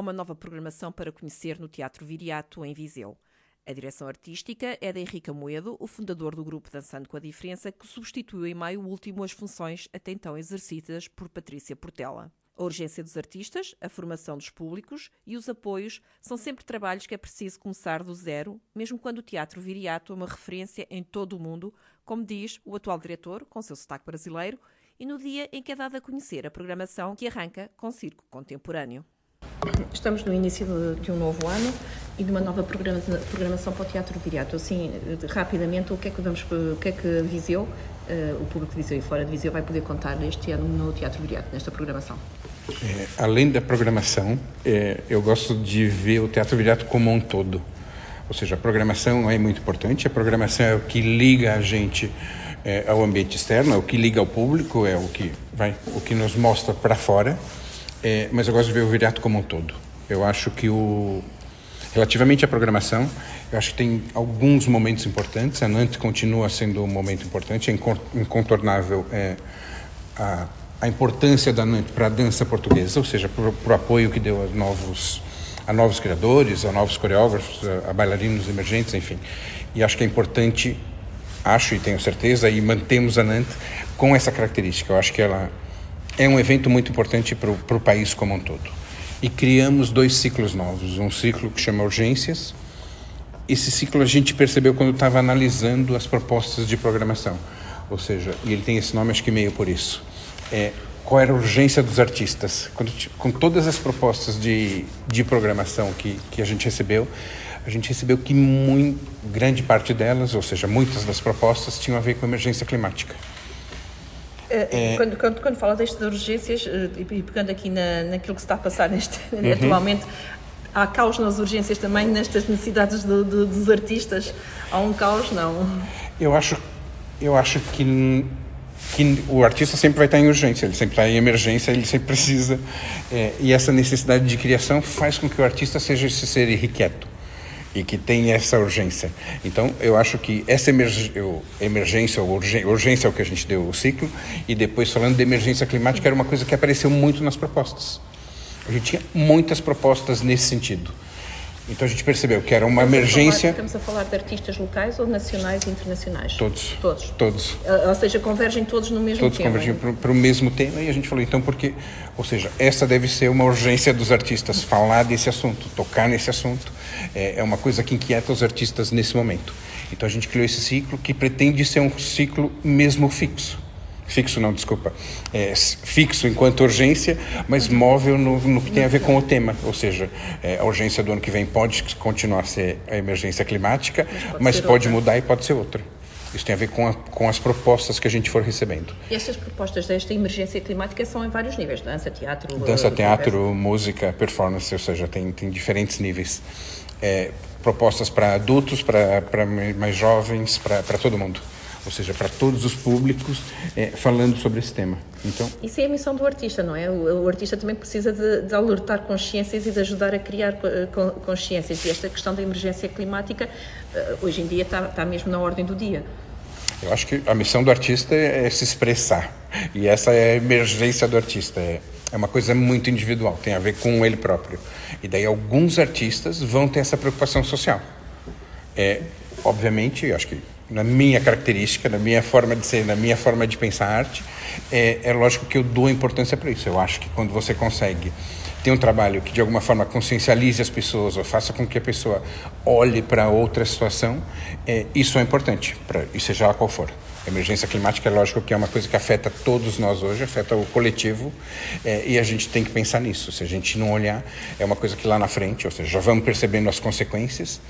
uma nova programação para conhecer no Teatro Viriato, em Viseu. A direção artística é de Henrique Moedo, o fundador do grupo Dançando com a Diferença, que substituiu em maio último as funções até então exercidas por Patrícia Portela. A urgência dos artistas, a formação dos públicos e os apoios são sempre trabalhos que é preciso começar do zero, mesmo quando o teatro viriato é uma referência em todo o mundo, como diz o atual diretor, com seu sotaque brasileiro, e no dia em que é dada a conhecer a programação que arranca com circo contemporâneo. Estamos no início de, de, um novo ano e de uma nova programação para o Teatro Viriato. Assim, rapidamente, o que é que vamos, o que é que Viseu, uh, o público de Viseu e fora de Viseu vai poder contar este ano no Teatro Viriato, nesta programação? É, além da programação, é, eu gosto de ver o Teatro Viriato como um todo. Ou seja, a programação é muito importante, a programação é o que liga a gente é, ao ambiente externo, é o que liga ao público, é o que, vai, o que nos mostra para fora, é, mas eu gosto de ver o Viriato como um todo. Eu acho que o, relativamente à programação, eu acho que tem alguns momentos importantes, a Nantes continua sendo um momento importante, é incontornável é, a, a importância da Nantes para a dança portuguesa, ou seja, para o apoio que deu a novos a novos criadores, a novos coreógrafos, a, a bailarinos emergentes, enfim. E acho que é importante acho e tenho certeza, e mantemos a Nantes com essa característica. Eu acho que ela é um evento muito importante para o país como um todo. E criamos dois ciclos novos. Um ciclo que chama Urgências. Esse ciclo a gente percebeu quando estava analisando as propostas de programação. Ou seja, e ele tem esse nome acho que meio por isso. É, qual era a urgência dos artistas? Quando, com todas as propostas de, de programação que, que a gente recebeu, a gente recebeu que muito, grande parte delas, ou seja, muitas das propostas, tinham a ver com emergência climática. É, é... Quando, quando, quando fala destas urgências, eh, e pegando aqui na, naquilo que se está a passar neste, uhum. atualmente, há caos nas urgências também, nestas necessidades do, do, dos artistas? Há um caos, não? Eu acho, eu acho que, que o artista sempre vai estar em urgência, ele sempre está em emergência, ele sempre precisa. É, e essa necessidade de criação faz com que o artista seja esse ser irrequieto e que tem essa urgência. Então, eu acho que essa emergência, ou urgência é o que a gente deu o ciclo, e depois falando de emergência climática, era uma coisa que apareceu muito nas propostas. A gente tinha muitas propostas nesse sentido. Então a gente percebeu que era uma estamos emergência. A falar, estamos a falar de artistas locais ou nacionais e internacionais? Todos. Todos. Todos. Ou seja, convergem todos no mesmo todos tema. Todos convergem para o mesmo tema e a gente falou, então, porque. Ou seja, essa deve ser uma urgência dos artistas, falar desse assunto, tocar nesse assunto. É, é uma coisa que inquieta os artistas nesse momento. Então a gente criou esse ciclo que pretende ser um ciclo mesmo fixo fixo não, desculpa, é, fixo enquanto urgência, mas móvel no, no, que tem a ver com o tema, ou seja, é, a urgência do ano que vem pode continuar a ser a emergência climática, mas pode, mas pode mudar e pode ser outra. Isso tem a ver com, a, com as propostas que a gente for recebendo. E essas propostas desta emergência climática são em vários níveis: dança, teatro, dança, teatro, música, performance, ou seja, tem, tem diferentes níveis. É, propostas para adultos, para mais jovens, para todo mundo ou seja, para todos os públicos, é, falando sobre esse tema. Então, Isso é a missão do artista, não é? O, o artista também precisa de, de, alertar consciências e de ajudar a criar eh, consciências. E esta questão da emergência climática, eh, hoje em dia, está, está mesmo na ordem do dia. Eu acho que a missão do artista é, é se expressar. E essa é a emergência do artista. É, é uma coisa muito individual, tem a ver com ele próprio. E daí alguns artistas vão ter essa preocupação social. É, obviamente, acho que na minha característica, na minha forma de ser, na minha forma de pensar arte, é, é lógico que eu dou importância para isso. Eu acho que quando você consegue ter um trabalho que de alguma forma consciencialize as pessoas ou faça com que a pessoa olhe para outra situação, é, isso é importante, pra, e seja lá qual for. Emergência climática é lógico que é uma coisa que afeta todos nós hoje, afeta o coletivo, é, e a gente tem que pensar nisso. Se a gente não olhar, é uma coisa que lá na frente, ou seja, já vamos percebendo as consequências,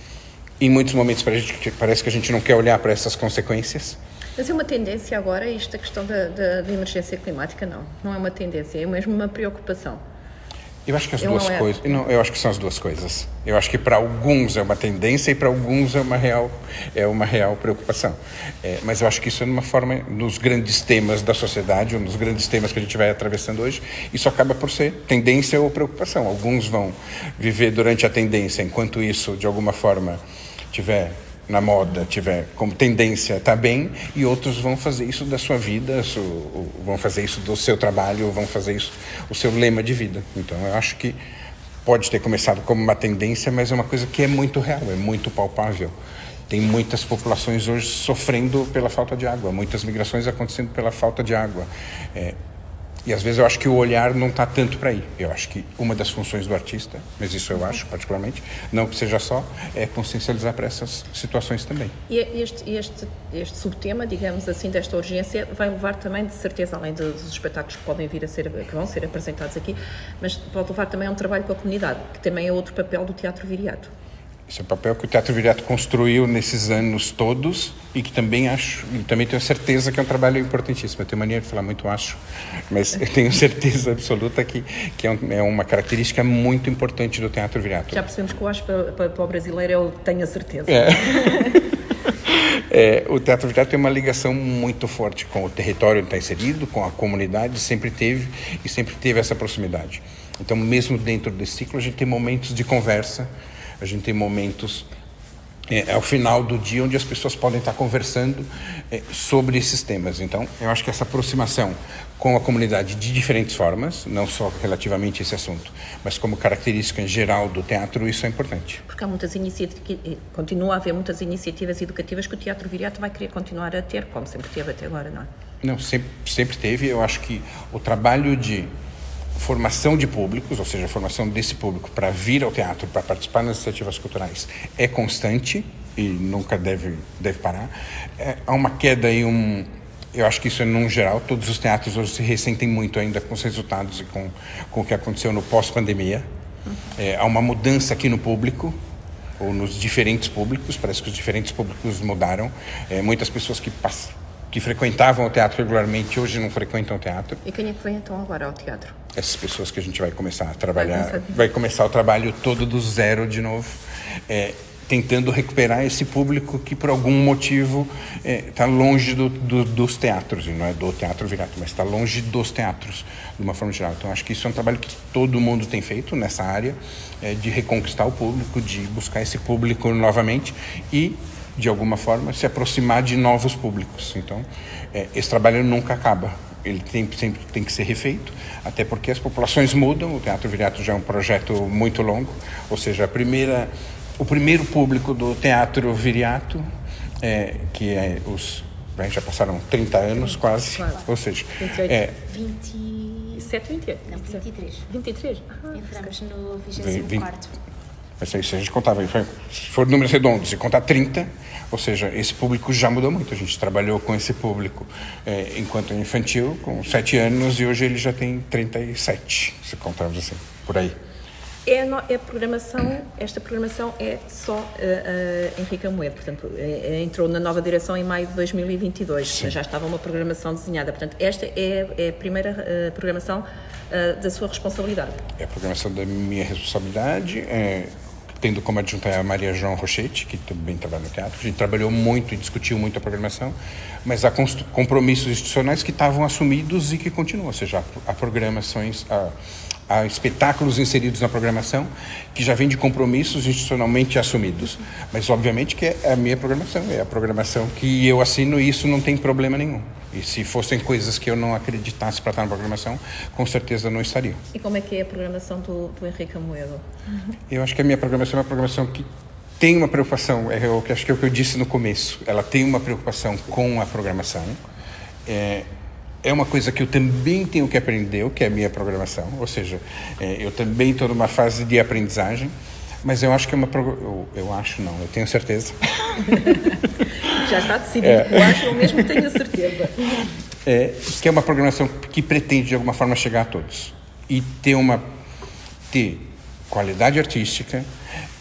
em muitos momentos parece que a gente não quer olhar para essas consequências. Mas é uma tendência agora, esta questão da, da, da emergência climática? Não, não é uma tendência, é mesmo uma preocupação. Eu acho que as eu duas é. coisas. Não, eu acho que são as duas coisas. Eu acho que para alguns é uma tendência e para alguns é uma real é uma real preocupação. É, mas eu acho que isso é uma forma nos grandes temas da sociedade, ou nos grandes temas que a gente vai atravessando hoje, isso acaba por ser tendência ou preocupação. Alguns vão viver durante a tendência, enquanto isso de alguma forma tiver na moda, tiver como tendência está bem, e outros vão fazer isso da sua vida, vão fazer isso do seu trabalho, vão fazer isso o seu lema de vida. Então, eu acho que pode ter começado como uma tendência, mas é uma coisa que é muito real, é muito palpável. Tem muitas populações hoje sofrendo pela falta de água, muitas migrações acontecendo pela falta de água. É, e às vezes eu acho que o olhar não está tanto para aí. Eu acho que uma das funções do artista, mas isso eu acho particularmente, não que seja só, é consciencializar para essas situações também. E este, este, este subtema, digamos assim, desta urgência, vai levar também, de certeza, além dos espetáculos que podem vir a ser, que vão ser apresentados aqui, mas pode levar também a um trabalho com a comunidade, que também é outro papel do Teatro Viriato. Esse é o papel que o Teatro Viriato construiu nesses anos todos e que também acho, e também tenho certeza que é um trabalho importantíssimo. Eu tenho mania de falar muito acho, mas eu tenho certeza absoluta que, que é, um, é uma característica muito importante do Teatro Viriato. Já percebemos que o acho para, para, para o brasileiro eu tenho a certeza. É. É, o Teatro Viriato tem uma ligação muito forte com o território onde está inserido, com a comunidade, sempre teve e sempre teve essa proximidade. Então, mesmo dentro desse ciclo, a gente tem momentos de conversa a gente tem momentos é, ao final do dia onde as pessoas podem estar conversando é, sobre esses temas. Então, eu acho que essa aproximação com a comunidade de diferentes formas, não só relativamente a esse assunto, mas como característica em geral do teatro, isso é importante. Porque há muitas iniciativas, continua a haver muitas iniciativas educativas que o Teatro Viriato vai querer continuar a ter, como sempre teve até agora, não é? Não, sempre, sempre teve. Eu acho que o trabalho de formação de públicos, ou seja, a formação desse público para vir ao teatro, para participar nas iniciativas culturais, é constante e nunca deve, deve parar. É, há uma queda e um. Eu acho que isso é num geral. Todos os teatros hoje se ressentem muito ainda com os resultados e com, com o que aconteceu no pós-pandemia. É, há uma mudança aqui no público, ou nos diferentes públicos. Parece que os diferentes públicos mudaram. É, muitas pessoas que passam que frequentavam o teatro regularmente hoje não frequentam o teatro. E quem é que vem então agora ao teatro? Essas pessoas que a gente vai começar a trabalhar, vai, vai começar o trabalho todo do zero de novo, é, tentando recuperar esse público que por algum motivo está é, longe do, do, dos teatros, e não é do teatro virato, mas está longe dos teatros, de uma forma geral. Então acho que isso é um trabalho que todo mundo tem feito nessa área, é, de reconquistar o público, de buscar esse público novamente e de alguma forma, se aproximar de novos públicos. Então, é, esse trabalho nunca acaba. Ele tem, sempre tem que ser refeito, até porque as populações mudam. O Teatro Viriato já é um projeto muito longo, ou seja, a primeira, o primeiro público do Teatro Viriato, é, que é os. Já passaram 30 anos quase, claro. ou seja. 28, é, 27, 28? Não, 23. 23? Ah, Entramos no 24. Se a gente contava, se for números redondos, e contar 30, ou seja, esse público já mudou muito. A gente trabalhou com esse público é, enquanto infantil, com 7 anos, e hoje ele já tem 37, se contarmos assim, por aí. É, é programação, esta programação é só uh, uh, Henrique Amoedo, portanto, é, é, entrou na nova direção em maio de 2022, Sim. já estava uma programação desenhada. Portanto, esta é, é a primeira uh, programação da sua responsabilidade. É a programação da minha responsabilidade. É tendo como adjunta a Maria João Rochetti, que também trabalha no teatro. A gente trabalhou muito e discutiu muito a programação, mas há compromissos institucionais que estavam assumidos e que continuam, ou seja, há programações, há, há espetáculos inseridos na programação que já vêm de compromissos institucionalmente assumidos. Mas, obviamente, que é a minha programação, é a programação que eu assino e isso não tem problema nenhum. E se fossem coisas que eu não acreditasse para estar na programação, com certeza não estariam. E como é que é a programação do, do Henrique Amoedo? Eu acho que a minha programação é uma programação que tem uma preocupação, é o que acho que é o que eu disse no começo. Ela tem uma preocupação com a programação. É, é uma coisa que eu também tenho que aprender, o que é a minha programação. Ou seja, é, eu também estou numa fase de aprendizagem. Mas eu acho que é uma. Eu, eu acho, não, eu tenho certeza. Já está decidido. É. Eu acho eu mesmo tenho certeza. É, que é uma programação que pretende, de alguma forma, chegar a todos. E ter uma. ter qualidade artística.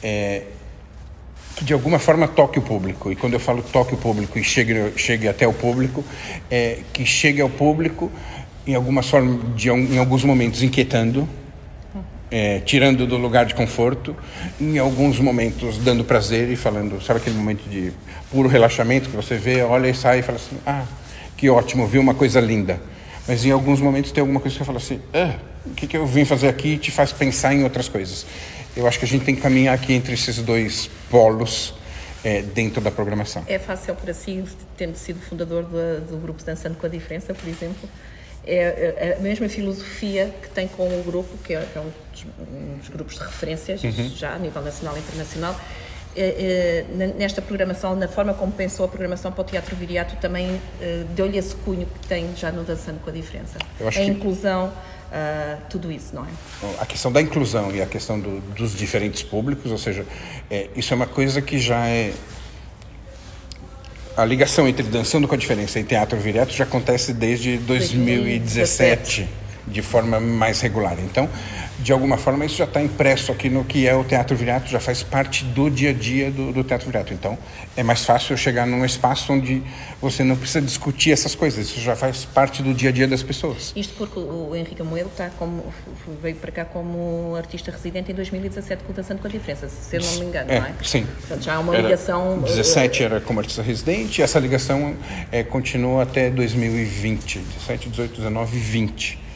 É, que de alguma forma toque o público. E quando eu falo toque o público e chegue, chegue até o público, é que chegue ao público em alguma forma, de, em alguns momentos inquietando, é, tirando do lugar de conforto, em alguns momentos dando prazer e falando, sabe aquele momento de puro relaxamento que você vê, olha e sai e fala assim, ah, que ótimo, vi uma coisa linda. Mas em alguns momentos tem alguma coisa que você fala assim, ah, o que, que eu vim fazer aqui te faz pensar em outras coisas. Eu acho que a gente tem que caminhar aqui entre esses dois polos é, dentro da programação. É fácil para si, tendo sido fundador do, do grupo Dançando com a Diferença, por exemplo, é, é a mesma filosofia que tem com o grupo, que é, é um, dos, um, dos, grupos de referências, uhum. já a nível nacional e internacional, é, é, nesta programação, na forma como pensou a programação para o Teatro Viriato, também é, deu-lhe esse cunho que tem já no Dançando com a Diferença. a que... inclusão, Uh, tudo isso, não é? A questão da inclusão e a questão do, dos diferentes públicos, ou seja, é, isso é uma coisa que já é. A ligação entre Dançando com a Diferença e Teatro Viriato já acontece desde 2017, 2017. De forma mais regular. Então, de alguma forma isso já está impresso aqui no que é o Teatro Viriato, já faz parte do dia a dia do, do, Teatro Viriato. Então é mais fácil chegar num espaço onde você não precisa discutir essas coisas, isso já faz parte do dia a dia das pessoas. Isto porque o Henrique Amoedo está como, veio para cá como artista residente em 2017 com o Dançando com a Diferença, se eu não me engano, é, não é? Sim. Portanto, já há uma ligação... 17 era como artista residente e essa ligação é, continua até 2020, 17, 18, 19 e 20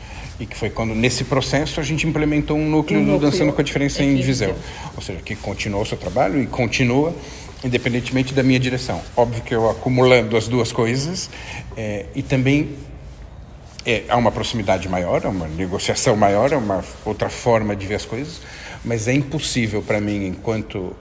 e que foi quando, nesse processo, a gente implementou um núcleo, um núcleo do Dançando com a Diferença em Viseu. Ou seja, que continuou o seu trabalho e continua, independentemente da minha direção. Óbvio que eu acumulando as duas coisas é, e também é, há uma proximidade maior, uma negociação maior, é uma outra forma de ver as coisas, mas é impossível para mim, enquanto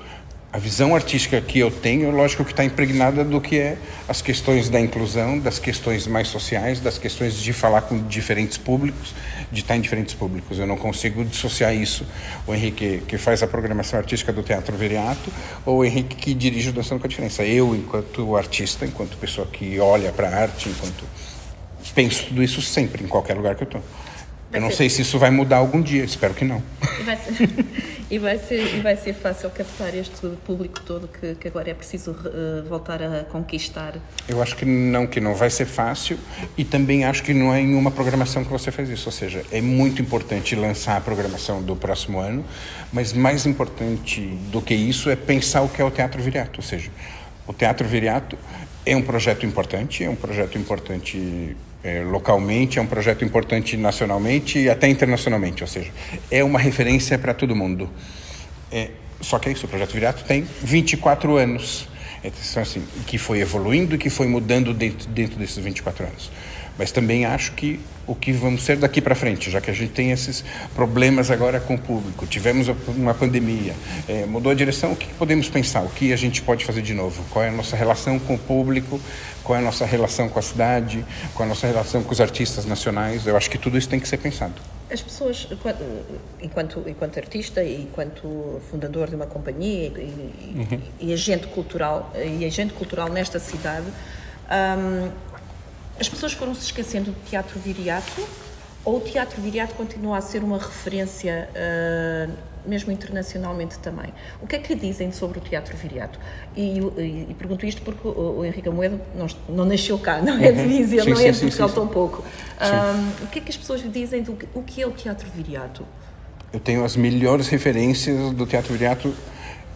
a visão artística que eu tenho, lógico que está impregnada do que é as questões da inclusão, das questões mais sociais, das questões de falar com diferentes públicos, de estar em diferentes públicos. Eu não consigo dissociar isso. O Henrique que faz a programação artística do Teatro Veriato ou o Henrique que dirige o Dançando com a Diferença. Eu, enquanto artista, enquanto pessoa que olha para a arte, enquanto penso tudo isso sempre, em qualquer lugar que eu estou. Eu não sei se isso vai mudar algum dia, espero que não. Vai ser, e, vai ser, e vai ser fácil captar este público todo que, que agora é preciso uh, voltar a conquistar? Eu acho que não, que não vai ser fácil e também acho que não é em uma programação que você faz isso. Ou seja, é muito importante lançar a programação do próximo ano, mas mais importante do que isso é pensar o que é o Teatro Viriato. Ou seja, o Teatro Viriato é um projeto importante, é um projeto importante é, localmente, é um projeto importante nacionalmente e até internacionalmente, ou seja, é uma referência para todo mundo. É, só que é isso, o Projeto Virato tem 24 anos, então, assim, que foi evoluindo e que foi mudando dentro, dentro desses 24 anos. Mas também acho que o que vamos ser daqui para frente, já que a gente tem esses problemas agora com o público, tivemos uma pandemia, é, mudou a direção, o que podemos pensar? O que a gente pode fazer de novo? Qual é a nossa relação com o público? Qual é a nossa relação com a cidade? Qual é a nossa relação com os artistas nacionais? Eu acho que tudo isso tem que ser pensado. As pessoas, enquanto, enquanto artista e enquanto fundador de uma companhia e, uhum. e agente cultural e agente cultural nesta cidade, hum, as pessoas foram se esquecendo do teatro viriato ou o teatro viriato continua a ser uma referência uh, mesmo internacionalmente também. O que é que dizem sobre o teatro viriato? E, e, e pergunto isto porque o, o Henrique Amoedo não, não, nasceu cá, não é de Viseu, não é de Portugal tão pouco. Um, o que é que as pessoas dizem do o que é o teatro viriato? Eu tenho as melhores referências do teatro viriato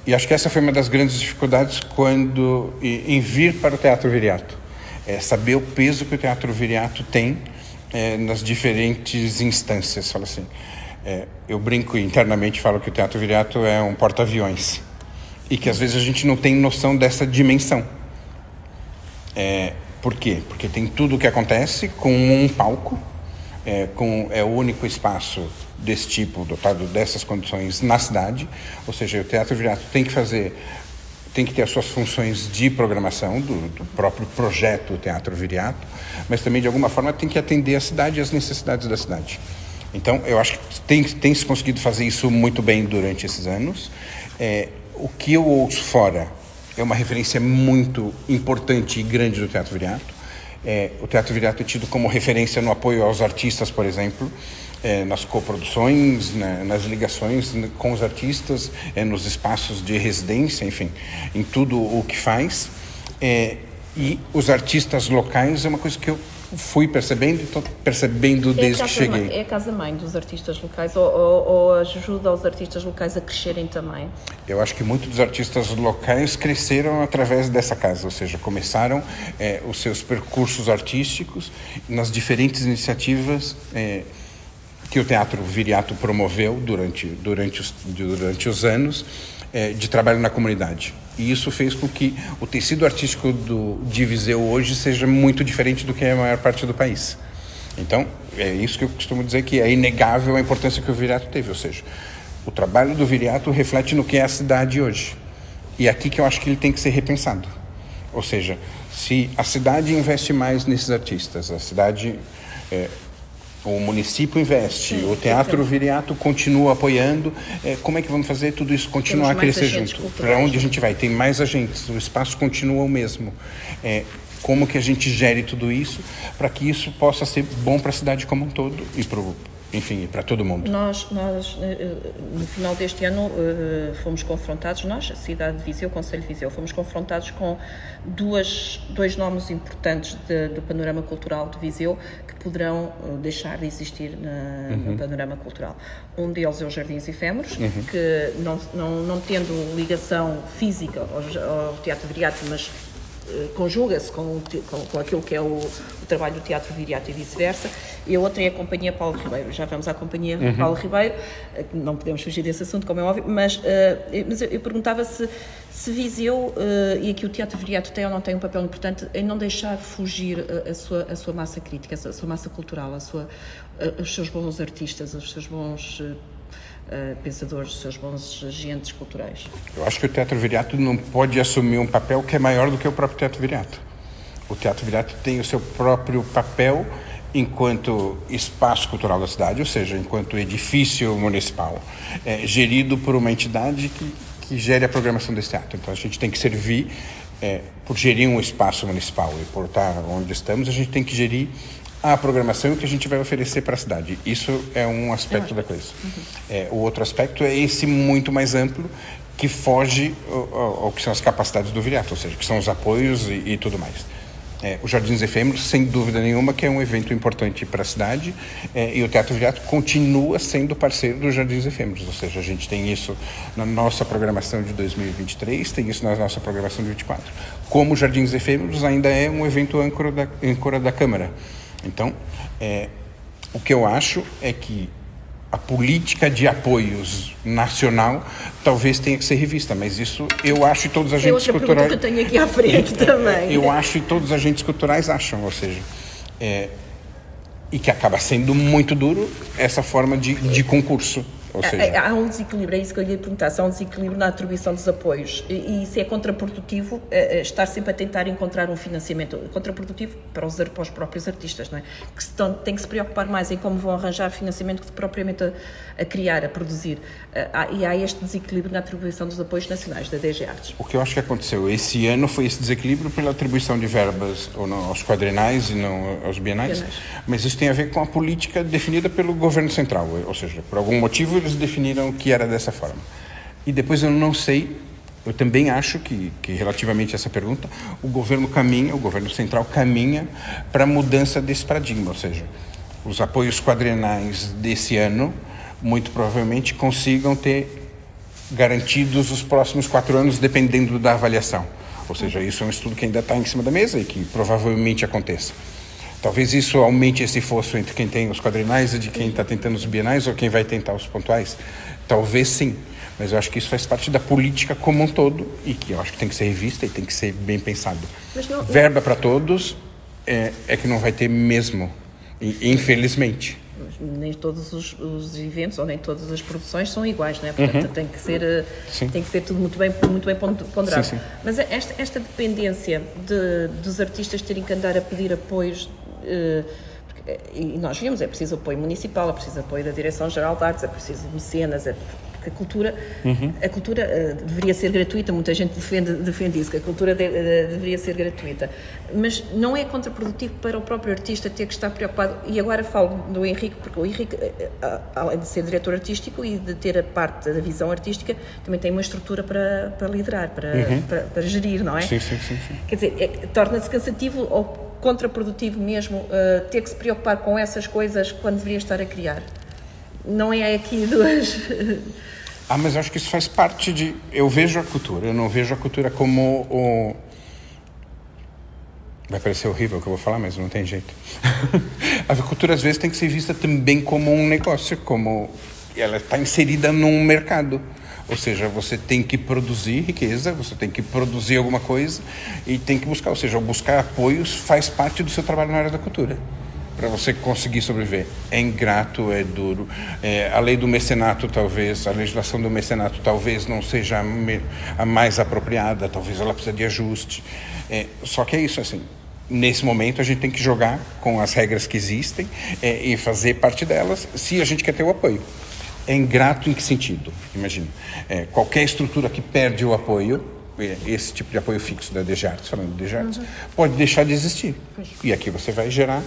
e acho que essa foi uma das grandes dificuldades quando em vir para o teatro viriato é saber o peso que o teatro viriato tem é, nas diferentes instâncias. Fala assim, é, eu brinco internamente, falo que o teatro viriato é um porta-aviões e que às vezes a gente não tem noção dessa dimensão. É, por quê? Porque tem tudo o que acontece com um palco, é, com, é o único espaço desse tipo, dotado dessas condições na cidade, ou seja, o Teatro Viriato tem que fazer tem que ter as suas funções de programação do, do, próprio projeto Teatro Viriato, mas também de alguma forma tem que atender a cidade e as necessidades da cidade. Então, eu acho que tem, tem se conseguido fazer isso muito bem durante esses anos. É, o que eu ouço fora é uma referência muito importante e grande do Teatro Viriato. É, o Teatro Viriato é tido como referência no apoio aos artistas, por exemplo é, nas coproduções, né, nas ligações com os artistas, é, nos espaços de residência, enfim, em tudo o que faz. É, e os artistas locais é uma coisa que eu fui percebendo e estou percebendo desde é que cheguei. É a casa-mãe dos artistas locais ou, ou, ou, ajuda os artistas locais a crescerem também? Eu acho que muitos dos artistas locais cresceram através dessa casa, ou seja, começaram é, os seus percursos artísticos nas diferentes iniciativas é, que o Teatro Viriato promoveu durante, durante, os, durante os anos é, de trabalho na comunidade. E isso fez com que o tecido artístico do, de Viseu hoje seja muito diferente do que é a maior parte do país. Então, é isso que eu costumo dizer que é inegável a importância que o Viriato teve, ou seja, o trabalho do Viriato reflete no que é a cidade hoje. E é aqui que eu acho que ele tem que ser repensado. Ou seja, se a cidade investe mais nesses artistas, a cidade é, o município investe, Sim, o Teatro Viriato continua apoiando. É, como é que vamos fazer tudo isso continuar a crescer junto? Para onde a gente vai? Tem mais agentes, o espaço continua o mesmo. É, como que a gente gere tudo isso para que isso possa ser bom para a cidade como um todo e para o enfim, para todo mundo. Nós, nós, eh, eh, no final deste ano, eh, fomos confrontados, nós, a cidade de Viseu, o Conselho de Viseu, fomos confrontados com duas, dois nomes importantes de, do panorama cultural de Viseu que poderão deixar de existir na, uhum. no panorama cultural. Um deles é os Jardins Efêmeros, uhum. que não, não, não tendo ligação física ao, ao Teatro Viriato, mas conjuga-se com, com, com, aquilo que é o, o, trabalho do Teatro Viriato e vice-versa. E a outra é a Companhia Paulo Ribeiro. Já vamos à Companhia uhum. Paulo Ribeiro, eh, não podemos fugir desse assunto, como é óbvio, mas, uh, mas eu, eu, perguntava se, se Viseu, uh, e aqui o Teatro Viriato tem ou não tem um papel importante em não deixar fugir a, a sua, a sua massa crítica, a sua massa cultural, a sua, a, os seus bons artistas, os seus bons uh, pensadores, seus bons agentes culturais. Eu acho que o Teatro Viriato não pode assumir um papel que é maior do que o próprio Teatro Viriato. O Teatro Viriato tem o seu próprio papel enquanto espaço cultural da cidade, ou seja, enquanto edifício municipal, é, gerido por uma entidade que, que gere a programação desse teatro. Então a gente tem que servir, é, por gerir um espaço municipal e por estar onde estamos, a gente tem que gerir a programação e o que a gente vai oferecer para a cidade. Isso é um aspecto da coisa. Uhum. É, o outro aspecto é esse muito mais amplo que foge ao, ao, que são as capacidades do Viriato, ou seja, que são os apoios e, e tudo mais. É, o Jardins Efêmeros, sem dúvida nenhuma, que é um evento importante para a cidade, é, e o Teatro Viriato continua sendo parceiro dos Jardins Efêmeros, ou seja, a gente tem isso na nossa programação de 2023, tem isso na nossa programação de 2024. Como Jardins Efêmeros ainda é um evento âncora da, âncora da Câmara, então, é, o que eu acho é que a política de apoios nacional talvez tenha que ser revista, mas isso eu acho e todos os agentes é outra culturais. que eu tenho aqui à frente também. Eu acho e todos os agentes culturais acham, ou seja, é, e que acaba sendo muito duro essa forma de, de concurso. Seja... Há um desequilíbrio, é isso que eu lhe ia perguntar, se há um desequilíbrio na atribuição dos apoios e, se é contraprodutivo é, estar sempre a tentar encontrar um financiamento contraprodutivo para os, para os próprios artistas, não é? Que estão, têm que se preocupar mais em como vão arranjar financiamento que propriamente a, a criar, a produzir. Há, e há este desequilíbrio na atribuição dos apoios nacionais da DG Artes. O que eu acho que aconteceu esse ano foi esse desequilíbrio pela atribuição de verbas ou não, aos quadrenais e não aos bienais, bienais, mas isso tem a ver com a política definida pelo governo central, ou seja, por algum motivo eles definiram que era dessa forma. E depois eu não sei, eu também acho que, que relativamente a essa pergunta, o governo caminha, o governo central caminha para a mudança desse paradigma, ou seja, os apoios quadrenais desse ano muito provavelmente consigam ter garantidos os próximos quatro anos, dependendo da avaliação. Ou seja, isso é um estudo que ainda está em cima da mesa e que provavelmente aconteça. Talvez isso aumente esse fosso entre quem tem os quadrinais e de quem está tentando os bienais ou quem vai tentar os pontuais. Talvez sim, mas eu acho que isso faz parte da política como um todo e que eu acho que tem que ser revista e tem que ser bem pensado. Não, Verba para todos é, é, que não vai ter mesmo, infelizmente. Nem todos os, os, eventos ou nem todas as produções são iguais, não é? Portanto, uhum. tem, que ser, tem que ser tudo muito bem, muito bem ponderado. Sim, sim. Mas esta, esta dependência de, dos artistas terem que andar a pedir apoios eh, e nós vimos, é preciso apoio municipal, é preciso apoio da Direção-Geral de Artes, é preciso mecenas, é a cultura, uhum. a cultura uh, deveria ser gratuita, muita gente defende, defende isso, que a cultura de, deveria ser gratuita, mas não é contraprodutivo para o próprio artista ter que estar preocupado, e agora falo do Henrique, porque o Henrique, além de ser diretor artístico e de ter a parte da visão artística, também tem uma estrutura para, para liderar, para, uhum. para, para, gerir, não é? Sim, sim, sim. sim. Quer dizer, é, torna-se cansativo ou contraprodutivo mesmo uh, ter que se preocupar com essas coisas quando deveria estar a criar. Não é aqui duas. ah, mas acho que isso faz parte de. Eu vejo a cultura, eu não vejo a cultura como o. Vai parecer horrível o que eu vou falar, mas não tem jeito. a avicultura às vezes tem que ser vista também como um negócio, como ela está inserida num mercado. Ou seja, você tem que produzir riqueza, você tem que produzir alguma coisa e tem que buscar. Ou seja, buscar apoios faz parte do seu trabalho na área da cultura. Para você conseguir sobreviver. É ingrato, é duro. É, a lei do mecenato, talvez, a legislação do mecenato, talvez não seja a, mais apropriada, talvez ela precise de ajuste. É, só que é isso, assim. Nesse momento, a gente tem que jogar com as regras que existem é, e fazer parte delas se a gente quer ter o apoio. É ingrato em que sentido? Imagina, é, qualquer estrutura que perde o apoio, é, esse tipo de apoio fixo da DGARTS, falando de DGARTS, uhum. pode deixar de existir. E aqui você vai gerar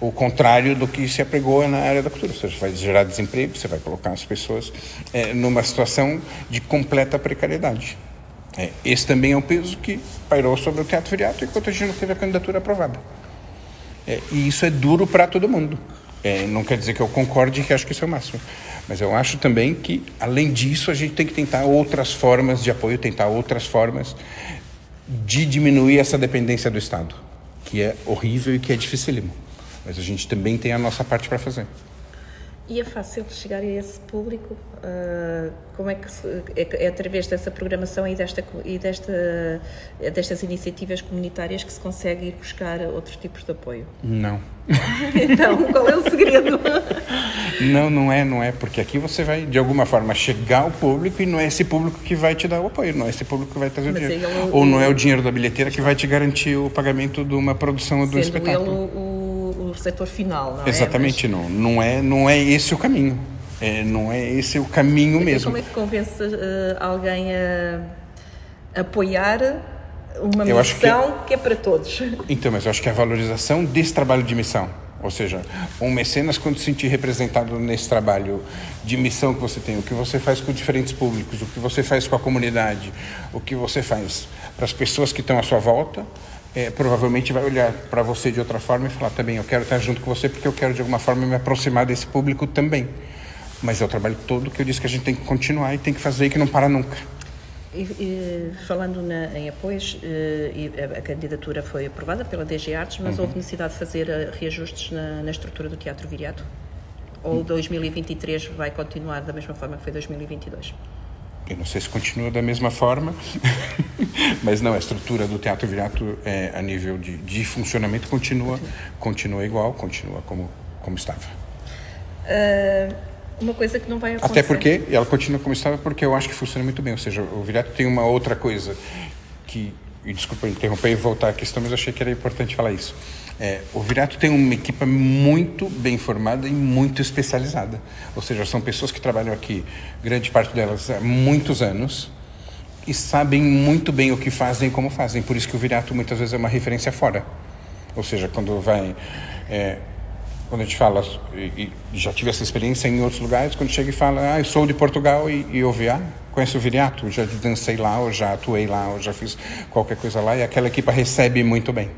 o contrário do que se apregou na área da cultura. Ou seja, vai gerar desemprego, você vai colocar as pessoas é, numa situação de completa precariedade. É, esse também é um peso que pairou sobre o Teatro Viriato enquanto a gente não teve a candidatura aprovada. É, e isso é duro para todo mundo. É, não quer dizer que eu concorde que acho que isso é o máximo. Mas eu acho também que, além disso, a gente tem que tentar outras formas de apoio, tentar outras formas de diminuir essa dependência do Estado, que é horrível e que é dificílimo. Mas a gente também tem a nossa parte para fazer. E é fácil chegar a esse público? Uh, como é que se, é, é, através dessa programação e, desta, e desta, destas iniciativas comunitárias que se consegue ir buscar outros tipos de apoio? Não. então, qual é o segredo? não, não é, não é, porque aqui você vai de alguma forma chegar ao público e não é esse público que vai te dar o apoio, não é esse público que vai trazer o dinheiro. Ou não é o dinheiro da bilheteira que vai te garantir o pagamento de uma produção ou de um espetáculo. Ele o setor final, não é? Exatamente, Mas... não. Não é, não é esse o caminho. É, não é esse o caminho então, mesmo. Como é que convence uh, alguém a apoiar uma eu missão que... que é para todos? Então, mas eu acho que a valorização desse trabalho de missão ou seja, um mecenas, quando se sentir representado nesse trabalho de missão que você tem, o que você faz com diferentes públicos, o que você faz com a comunidade, o que você faz para as pessoas que estão à sua volta, é, provavelmente vai olhar para você de outra forma e falar também, eu quero estar junto com você porque eu quero de alguma forma me aproximar desse público também. Mas é o trabalho todo que eu disse que a gente tem que continuar e tem que fazer e que não para nunca. E, e, falando na, em apoios, eh, a, a, candidatura foi aprovada pela DG Artes, mas uhum. houve necessidade de fazer eh, reajustes na, na estrutura do Teatro Viriato? Ou 2023 vai continuar da mesma forma que foi 2022? Eu não sei se continua da mesma forma, mas não, a estrutura do Teatro Viriato é, a nível de, de funcionamento continua, continua igual, continua como, como estava. Uh, uma coisa que não vai acontecer. Até porque ela continua como estava porque eu acho que funciona muito bem. Ou seja, o Viriato tem uma outra coisa que, e desculpa interromper e voltar à questão, mas achei que era importante falar isso. É, o Virato tem uma equipa muito bem formada e muito especializada. Ou seja, são pessoas que trabalham aqui, grande parte delas há muitos anos, e sabem muito bem o que fazem e como fazem. Por isso que o Virato muitas vezes é uma referência fora. Ou seja, quando vai. É, quando a gente fala, e, e, já tive essa experiência em outros lugares, quando chega e fala, ah, eu sou de Portugal e, e ouve, ah, conhece o Viriato? Já dancei lá, ou já atuei lá, ou já fiz qualquer coisa lá, e aquela equipa recebe muito bem.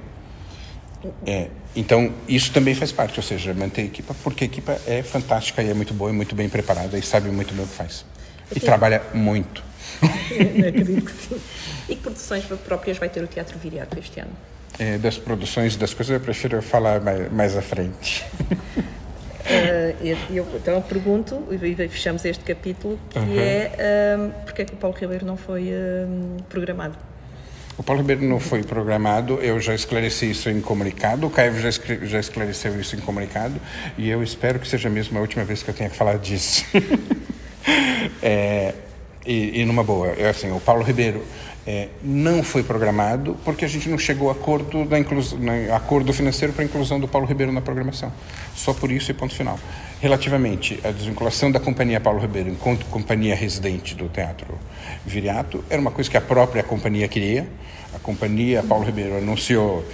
É, então, isso também faz parte, ou seja, manter a equipa, porque a equipa é fantástica e é muito boa e muito bem preparada e sabe muito bem o que faz. E trabalha muito. acredito que sim. E que produções próprias vai ter o Teatro Viriato este ano? É, das produções das coisas eu prefiro falar mais, mais à frente. Uh, eu, então eu pergunto, e fechamos este capítulo, que uhum. é um, porque é que o Paulo Ribeiro não foi um, programado? O Paulo Ribeiro não foi programado, eu já esclareci isso em comunicado, o Caio já, já esclareceu isso em comunicado, e eu espero que seja mesmo a última vez que eu tenha que falar disso. é, e, e, numa boa, é assim, o Paulo Ribeiro é, não foi programado porque a gente não chegou a acordo, da inclusão, acordo financeiro para a inclusão do Paulo Ribeiro na programação. Só por isso e ponto final. Relativamente à desvinculação da companhia Paulo Ribeiro enquanto companhia residente do Teatro Viriato, era uma coisa que a própria companhia queria, a companhia Paulo Ribeiro anunciou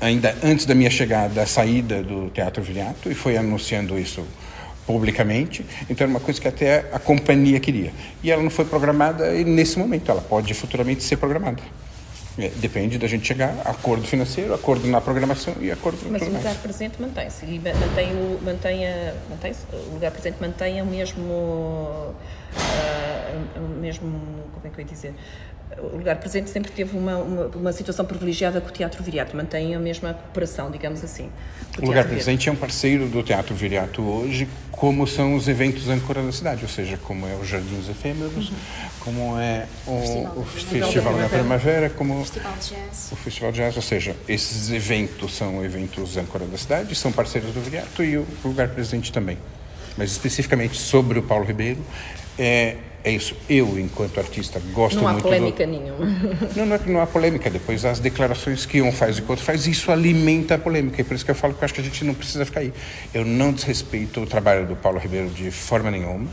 ainda antes da minha chegada a saída do Teatro Viriato e foi anunciando isso publicamente. Então era uma coisa que até a companhia queria. E ela não foi programada nesse momento, ela pode futuramente ser programada. É, depende da gente chegar a acordo financeiro, acordo na programação e acordo Mas o lugar presente mantém-se e mantém o, mantém a, mantém o lugar presente mantém o mesmo, uh, o mesmo, como é que eu ia dizer, o lugar presente sempre teve uma, uma, uma, situação privilegiada com o Teatro Viriato, mantém a mesma cooperação, digamos assim. O, o lugar presente é um parceiro do Teatro Viriato hoje, como são os eventos âncora da cidade, ou seja, como é os Jardins Efêmeros, uhum. como é o Festival, o Festival da, Primavera, como o Festival de Jazz. o Festival de Jazz, ou seja, esses eventos são eventos âncora da cidade, são parceiros do Viriato e o lugar presente também. Mas especificamente sobre o Paulo Ribeiro, é, é isso. Eu, enquanto artista, gosto muito... Não há polêmica do... nenhuma. Não, não é que não há polêmica. Depois, as declarações que um faz e que outro faz, isso alimenta a polêmica. E por isso que eu falo que eu acho que a gente não precisa ficar aí. Eu não desrespeito o trabalho do Paulo Ribeiro de forma nenhuma.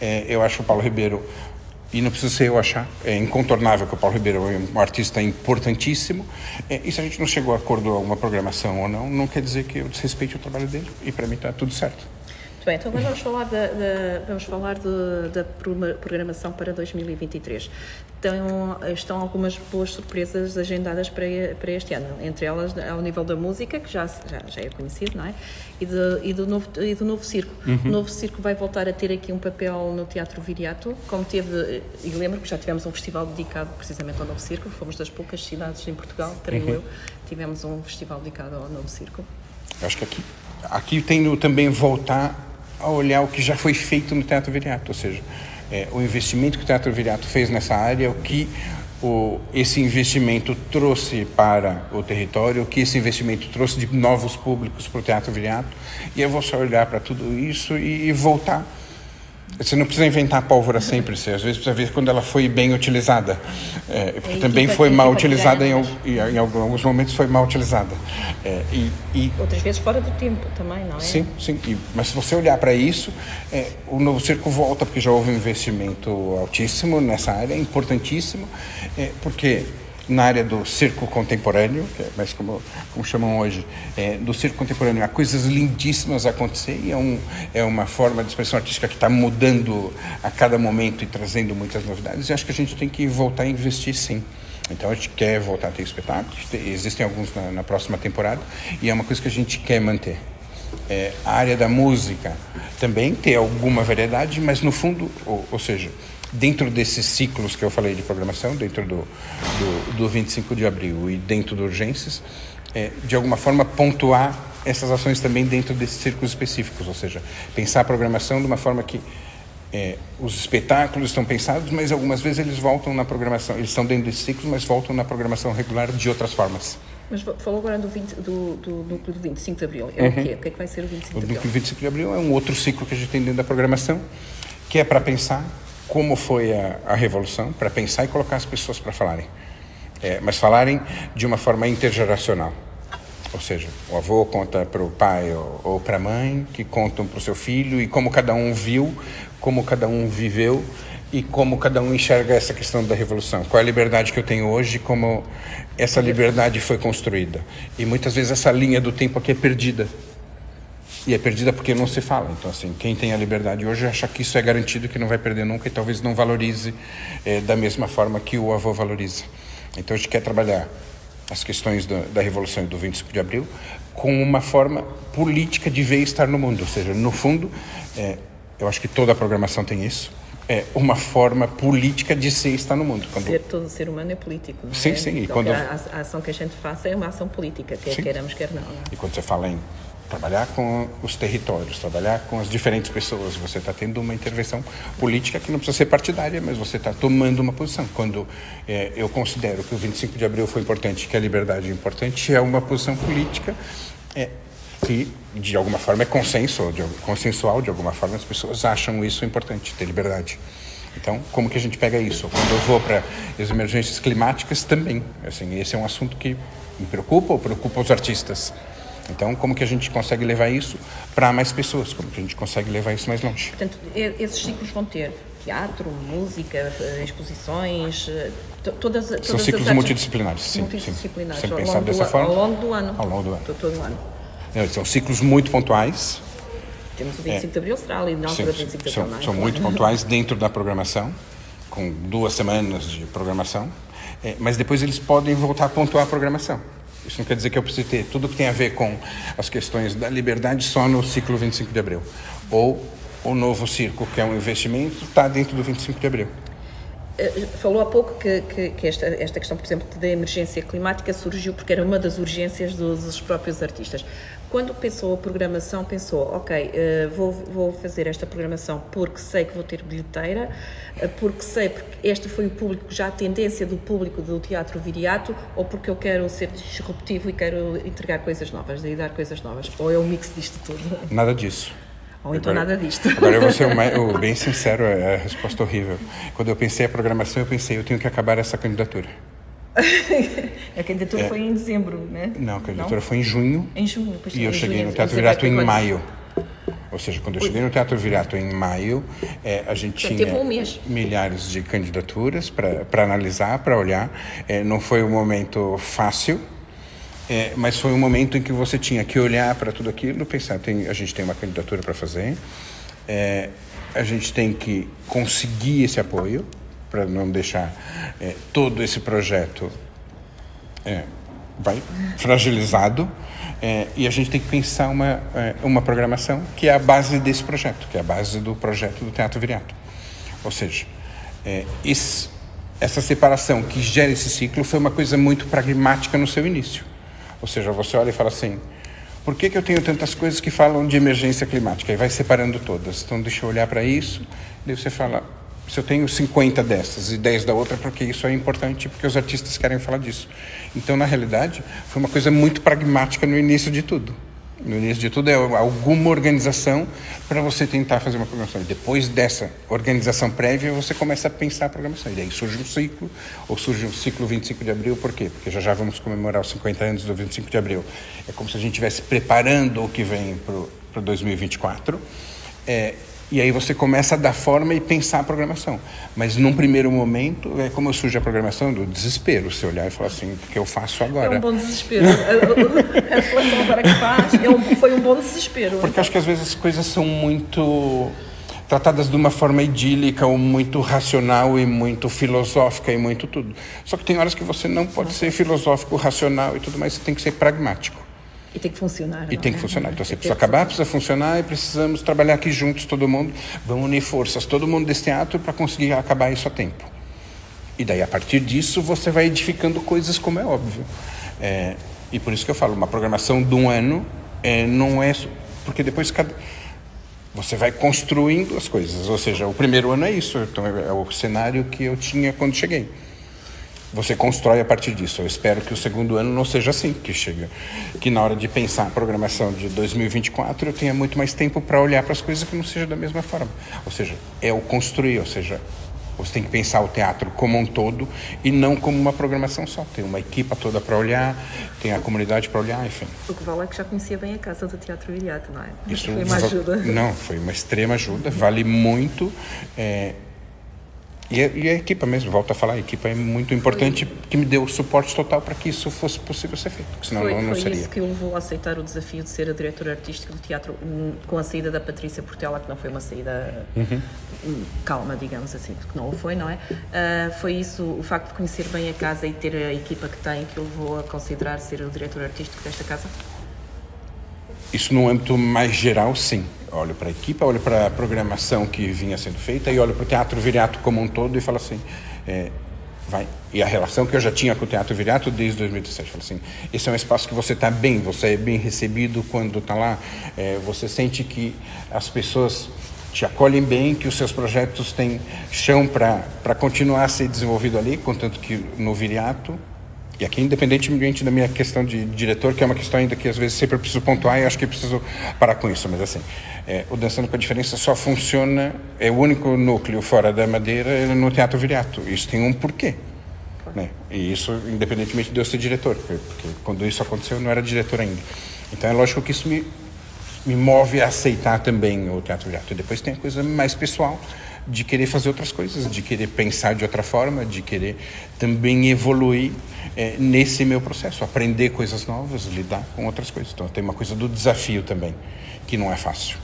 É, eu acho o Paulo Ribeiro e não precisa ser eu achar, é incontornável que o Paulo Ribeiro é um artista importantíssimo. É, e se a gente não chegou a acordo a uma programação ou não, não quer dizer que eu desrespeite o trabalho dele. E para mim está tudo certo bem, então agora vamos falar da, da vamos falar de, da programação para 2023. Então, estão algumas boas surpresas agendadas para, para este ano, entre elas ao nível da música, que já, já, já é conhecido, não é? E, de, e, do, novo, e do novo circo. Uhum. O novo circo vai voltar a ter aqui um papel no Teatro Viriato, como teve, e lembro que já tivemos um festival dedicado precisamente ao novo circo, fomos das poucas cidades em Portugal, creio uhum. eu, tivemos um festival dedicado ao novo circo. Acho que aqui, aqui tem também voltar a olhar o que já foi feito no Teatro Viriato, ou seja, é, o investimento que o Teatro Viriato fez nessa área, o que o, esse investimento trouxe para o território, o que esse investimento trouxe de novos públicos para o Teatro Viriato, e eu vou só olhar para tudo isso e, e voltar você não precisa inventar pólvora sempre, você, às vezes precisa ver quando ela foi bem utilizada. É, porque também foi mal utilizada, em, em, em, alguns momentos foi mal utilizada. É, e, e, Outras vezes fora do tempo também, não é? Sim, sim. E, mas se você olhar para isso, é, o novo circo volta, porque já houve um investimento altíssimo nessa área, importantíssimo, é, porque na área do circo contemporâneo, que é mais como, como chamam hoje, é, do circo contemporâneo. Há coisas lindíssimas a acontecer e é, um, é uma forma de expressão artística que está mudando a cada momento e trazendo muitas novidades. E acho que a gente tem que voltar a investir sim. Então a gente quer voltar a ter espetáculos, existem alguns na, na próxima temporada e é uma coisa que a gente quer manter. É, a área da música também tem alguma variedade, mas no fundo, ou, ou seja, dentro desses ciclos que eu falei de programação, dentro do, do, do 25 de abril e dentro do Urgências, é, de alguma forma pontuar essas ações também dentro desses círculos específicos, ou seja, pensar a programação de uma forma que é, os espetáculos estão pensados, mas algumas vezes eles voltam na programação, eles estão dentro desses ciclos, mas voltam na programação regular de outras formas. Mas falou agora do, 20, do, do núcleo do 25 de Abril. É uhum. o quê? O que é que vai ser o 25 de Abril? O núcleo 25 de Abril é um outro ciclo que a gente tem dentro da programação, que é para pensar como foi a, a revolução, para pensar e colocar as pessoas para falarem. É, mas falarem de uma forma intergeracional. Ou seja, o avô conta para o pai ou, ou para a mãe, que contam para o seu filho, e como cada um viu, como cada um viveu e como cada um enxerga essa questão da revolução. Qual é a liberdade que eu tenho hoje, como essa liberdade foi construída. E muitas vezes essa linha do tempo aqui é perdida e é perdida porque não se fala. Então, assim, quem tem a liberdade hoje acha que isso é garantido, que não vai perder nunca e talvez não valorize é, da mesma forma que o avô valoriza. Então, a gente quer trabalhar as questões do, da Revolução do 25 de Abril com uma forma política de ver estar no mundo. Ou seja, no fundo, é, eu acho que toda a programação tem isso. É uma forma política de ser estar no mundo. Quando... Ser, todo ser humano é político. Não sim, é? sim. E quando... a, a, ação que a gente faça é uma ação política, quer sim. queiramos, quer não, não. E quando você fala em trabalhar com os territórios, trabalhar com as diferentes pessoas. Você está tendo uma intervenção política que não precisa ser partidária, mas você está tomando uma posição. Quando é, eu considero que o 25 de abril foi importante, que a liberdade é importante, é uma posição política é, que, de alguma forma, é consenso, de, consensual, de alguma forma, as pessoas acham isso importante, ter liberdade. Então, como que a gente pega isso? Quando eu vou para as emergências climáticas, também. Assim, esse é um assunto que me preocupa ou preocupa os artistas. Então, como que a gente consegue levar isso para mais pessoas? Como que a gente consegue levar isso mais longe? Portanto, esses ciclos vão ter teatro, música, eh, exposições, eh, todas, todas São ciclos as multidisciplinares, sim. Multidisciplinares, sim. Sempre pensado dessa do, forma. Ao longo do ano. Ao longo do ano. Todo o ano. são ciclos muito pontuais. Temos o 25 é, de Abril, será ali na altura do 25 de Abril. São, são muito pontuais dentro da programação, com duas semanas de programação, é, mas depois eles podem voltar a pontuar a programação. Isso não quer dizer que eu precise ter tudo que tem a ver com as questões da liberdade só no ciclo 25 de abril. Ou o novo circo, que é um investimento, está dentro do 25 de abril. Eh, falou há pouco que, que, que, esta, esta questão, por exemplo, da emergência climática surgiu porque era uma das urgências dos, dos próprios artistas. Quando pensou a programação, pensou, ok, uh, vou, vou fazer esta programação porque sei que vou ter bilheteira, uh, porque sei que este foi o público, já a tendência do público do Teatro Viriato, ou porque eu quero ser disruptivo e quero entregar coisas novas, daí dar coisas novas. Ou é um mix disto tudo? Nada disso. Ou então agora, nada disto. Agora eu vou ser mais, bem sincero, é a resposta horrível. Quando eu pensei a programação, eu pensei, eu tenho que acabar essa candidatura. A candidatura é. foi em dezembro, né? Não, a candidatura não? foi em junho. Em junho, pois E eu cheguei junho, no Teatro Virato em maio. Ou seja, quando eu cheguei no Teatro Virato em maio, é, a gente Já tinha um milhares de candidaturas para analisar, para olhar. É, não foi um momento fácil, é, mas foi um momento em que você tinha que olhar para tudo aquilo, pensar, tem, a gente tem uma candidatura para fazer, é, a gente tem que conseguir esse apoio para não deixar é, todo esse projeto é, vai fragilizado é, e a gente tem que pensar uma é, uma programação que é a base desse projeto, que é a base do projeto do Teatro Viriato. Ou seja, esse, essa separação que gera esse ciclo foi uma coisa muito pragmática no seu início. Ou seja, você olha e fala assim: por que, que eu tenho tantas coisas que falam de emergência climática? E vai separando todas. Então, deixa eu olhar para isso. Daí você fala: se eu tenho 50 dessas e 10 da outra, porque isso é importante, porque os artistas querem falar disso. Então, na realidade, foi uma coisa muito pragmática no início de tudo. No início de tudo é alguma organização para você tentar fazer uma programação. E depois dessa organização prévia, você começa a pensar a programação. E daí surge um ciclo, ou surge um ciclo 25 de abril, por quê? Porque já já vamos comemorar os 50 anos do 25 de abril. É como se a gente estivesse preparando o que vem para o 2024. É, e aí você começa a dar forma e pensar a programação. Mas num primeiro momento, é como surge a programação do desespero. Você olhar e falar assim, o que eu faço agora? É um bom desespero. a reflexão agora que faz é um, foi um bom desespero. Porque acho que às vezes as coisas são muito tratadas de uma forma idílica ou muito racional e muito filosófica e muito tudo. Só que tem horas que você não pode ser filosófico, racional e tudo mais, você tem que ser pragmático. E tem que funcionar. E tem que é? funcionar. Então, você precisa acabar, precisa funcionar e precisamos trabalhar aqui juntos, todo mundo. Vamos unir forças, todo mundo desse teatro, para conseguir acabar isso a tempo. E daí, a partir disso, você vai edificando coisas, como é óbvio. É, e por isso que eu falo, uma programação de um ano é, não é. Porque depois cada. Você vai construindo as coisas. Ou seja, o primeiro ano é isso. Então, é, é o cenário que eu tinha quando cheguei você constrói a partir disso. Eu espero que o segundo ano não seja assim, que chega, que na hora de pensar a programação de 2024 eu tenha muito mais tempo para olhar para as coisas que não seja da mesma forma. Ou seja, é o construir, ou seja, você tem que pensar o teatro como um todo e não como uma programação só. Tem uma equipa toda para olhar, tem a comunidade para olhar, enfim. O que vale é que já conhecia bem a casa do Teatro Viriato, não é? Isso foi uma ajuda. Não, foi uma extrema ajuda, vale muito. É, e a, e a, equipa mesmo, volto a falar, a equipa é muito importante foi. que me deu o suporte total para que isso fosse possível ser feito, porque senão foi, não, não foi seria. Foi isso que eu vou aceitar o desafio de ser a diretora artística do teatro com a saída da Patrícia Portela, que não foi uma saída uhum. Hum, calma, digamos assim, porque não o foi, não é? Uh, foi isso, o facto de conhecer bem a casa e ter a equipa que tem, que eu vou a considerar ser o diretor artístico desta casa? Isso no âmbito mais geral, sim olho para a equipa, olho para a programação que vinha sendo feita e olho para o Teatro Viriato como um todo e falo assim, é, vai. E a relação que eu já tinha com o Teatro Viriato desde 2017, falo assim, esse é um espaço que você está bem, você é bem recebido quando está lá, é, você sente que as pessoas te acolhem bem, que os seus projetos têm chão para continuar a ser desenvolvido ali, contanto que no Viriato e aqui, independentemente da minha questão de diretor, que é uma questão ainda que às vezes sempre preciso pontuar e acho que preciso parar com isso, mas assim, é, o Dançando com a Diferença só funciona, é o único núcleo fora da Madeira no Teatro Viriato. Isso tem um porquê. Né? E isso, independentemente de eu ser diretor, porque, porque quando isso aconteceu eu não era diretor ainda. Então é lógico que isso me, me move a aceitar também o Teatro Viriato. E depois tem a coisa mais pessoal, de querer fazer outras coisas, de querer pensar de outra forma, de querer também evoluir é, nesse meu processo, aprender coisas novas, lidar com outras coisas. Então tem uma coisa do desafio também, que não é fácil.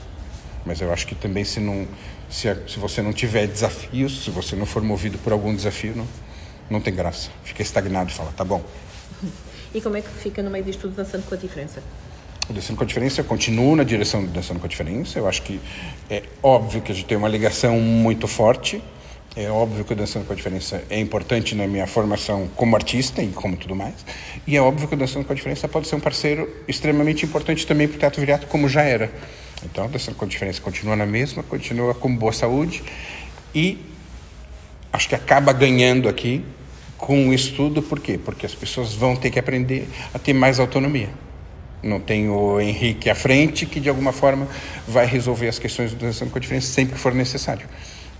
Mas eu acho que também se não se, se você não tiver desafios, se você não for movido por algum desafio, não, não tem graça. Fica estagnado e fala, tá bom. E como é que fica no meio disto tudo dançando com a diferença? Dançando com a Diferença, eu continuo na direção do Dançando com a Diferença. Eu acho que é óbvio que a gente tem uma ligação muito forte. É óbvio que o Dançando com a Diferença é importante na minha formação como artista e como tudo mais. E é óbvio que o Dançando com a Diferença pode ser um parceiro extremamente importante também para o Teatro Viriato, como já era. Então, o Dançando com a Diferença continua na mesma, continua com boa saúde e acho que acaba ganhando aqui com o estudo, por quê? Porque as pessoas vão ter que aprender a ter mais autonomia. Não tem o Henrique à frente que, de alguma forma, vai resolver as questões do Dançando com a Diferença sempre que for necessário.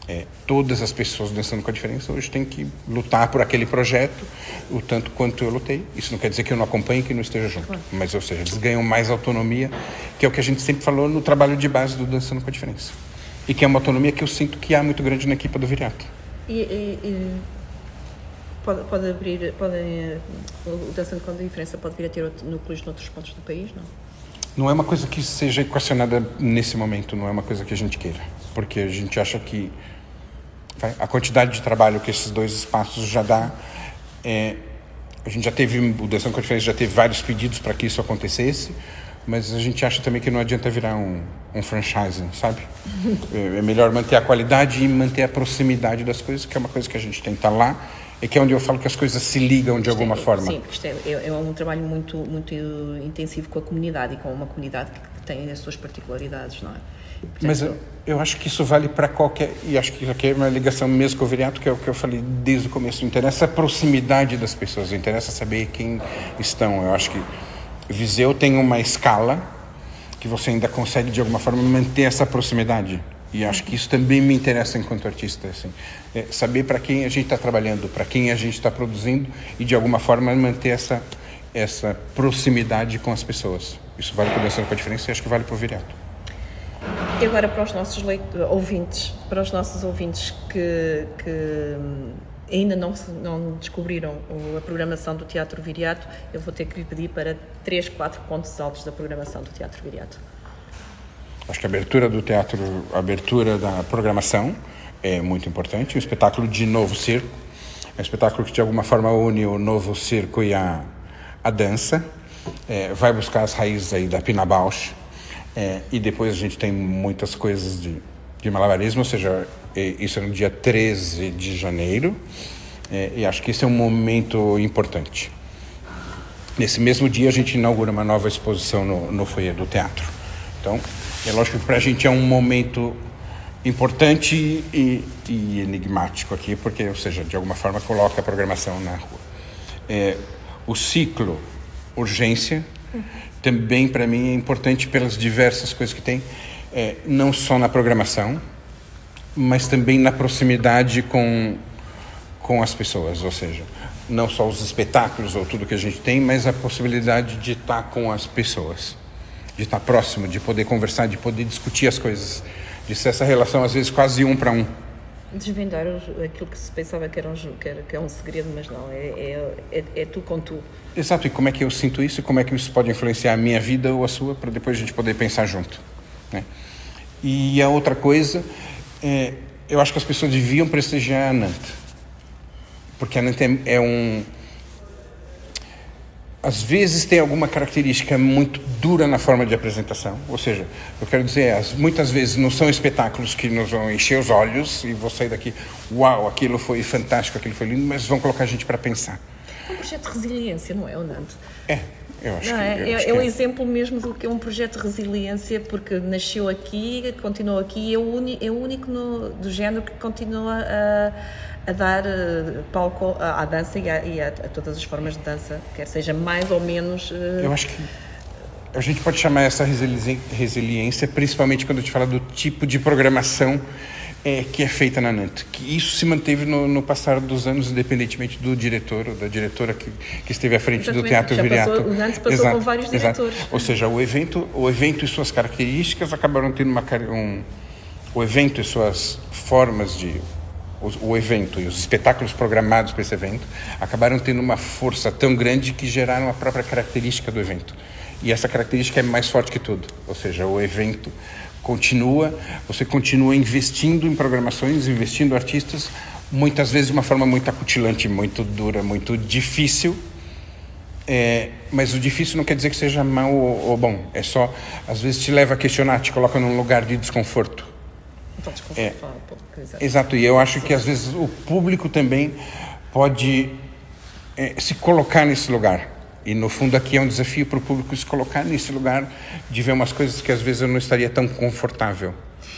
É, todas as pessoas dançando com a diferença hoje têm que lutar por aquele projeto o tanto quanto eu lutei. Isso não quer dizer que eu não acompanhe que não esteja junto, mas ou seja, eles ganham mais autonomia, que é o que a gente sempre falou no trabalho de base do dançando com a diferença. E que é uma autonomia que eu sinto que há muito grande na equipa do Viriato. E, e, e pode, pode abrir, podem, o dançando com a diferença pode vir a ter núcleos noutros pontos do país, não? Não é uma coisa que seja equacionada nesse momento, não é uma coisa que a gente queira, porque a gente acha que a quantidade de trabalho que esses dois espaços já dá. É, a gente já teve, o Dançando com a Diferença já teve vários pedidos para que isso acontecesse, mas a gente acha também que não adianta virar um, um franchising, sabe? É, é melhor manter a qualidade e manter a proximidade das coisas, que é uma coisa que a gente que estar lá e que é onde eu falo que as coisas se ligam de alguma é, forma. Sim, isto é, é, é, um trabalho muito, muito intensivo com a comunidade e com uma comunidade que tem as suas particularidades, não é? Portanto, Mas eu, eu, acho que isso vale para qualquer. E acho que isso aqui é uma ligação mesmo com o Viriato, que é o que eu falei desde o começo. Interessa a proximidade das pessoas, interessa saber quem estão. Eu acho que Viseu tem uma escala que você ainda consegue, de alguma forma, manter essa proximidade. E acho que isso também me interessa enquanto artista. Assim. É saber para quem a gente está trabalhando, para quem a gente está produzindo e, de alguma forma, manter essa, essa proximidade com as pessoas. Isso vale para o Dançando com a Diferença e acho que vale para o Viriato. E agora para os nossos ouvintes, para os nossos ouvintes que, que ainda não, não descobriram a programação do Teatro Viriato, eu vou ter que lhe pedir para três, quatro pontos altos da programação do Teatro Viriato. Acho que a abertura do teatro, a abertura da programação é muito importante. O espetáculo de Novo Circo é um espetáculo que de alguma forma une o Novo Circo e a, a dança. É, vai buscar as raízes aí da Pina Bausch, é, e depois a gente tem muitas coisas de, de malabarismo, ou seja, isso é no dia 13 de janeiro, é, e acho que esse é um momento importante. Nesse mesmo dia a gente inaugura uma nova exposição no, no foyer do teatro. Então, é lógico que para a gente é um momento importante e, e, enigmático aqui, porque, ou seja, de alguma forma coloca a programação na rua. É, o ciclo urgência também para mim é importante pelas diversas coisas que tem, é, não só na programação, mas também na proximidade com, com as pessoas, ou seja, não só os espetáculos ou tudo que a gente tem, mas a possibilidade de estar com as pessoas, de estar próximo, de poder conversar, de poder discutir as coisas, de ser essa relação às vezes quase um para um desvendar aquilo que se pensava que era um, que era, que é um segredo, mas não, é, é, é, é, tu com tu. Exato, e como é que eu sinto isso e como é que isso pode influenciar a minha vida ou a sua, para depois a gente poder pensar junto. Né? E a outra coisa, é, eu acho que as pessoas deviam prestigiar a Nant, porque a Nant é, é um às vezes tem alguma característica muito dura na forma de apresentação. Ou seja, eu quero dizer, muitas vezes não são espetáculos que nos vão encher os olhos e vou sair daqui, uau, aquilo foi fantástico, aquilo foi lindo, mas vão colocar a gente para pensar. É um projeto de resiliência, não é, Nando? É. Eu acho não, que, é, eu é, é um é. exemplo mesmo do que é um projeto de resiliência, porque nasceu aqui, continuou aqui, é o, uni, é o único no, do género que continua a a dar uh, palco à, à dança e, a, e a, a, todas as formas de dança, quer seja mais ou menos. Uh... Eu acho que a gente pode chamar essa resiliência, principalmente quando a gente fala do tipo de programação é, que é feita na NANT. Que isso se manteve no, no, passar dos anos, independentemente do diretor ou da diretora que, que esteve à frente Exatamente. do Teatro Viriato. Passou, o NANT passou exato, com vários diretores. Exato. Ou seja, o evento, o evento e suas características acabaram tendo uma um, o evento e suas formas de o, o evento e os espetáculos programados para esse evento acabaram tendo uma força tão grande que geraram a própria característica do evento. E essa característica é mais forte que tudo, ou seja, o evento continua, você continua investindo em programações, investindo em artistas, muitas vezes de uma forma muito acutilante, muito dura, muito difícil. É, mas o difícil não quer dizer que seja mal ou, ou bom, é só, às vezes te leva a questionar, te coloca num lugar de desconforto. É, exato, e eu acho que às vezes o público também pode é, se colocar nesse lugar. E no fundo aqui é um desafio para o público se colocar nesse lugar de ver umas coisas que às vezes eu não estaria tão confortável.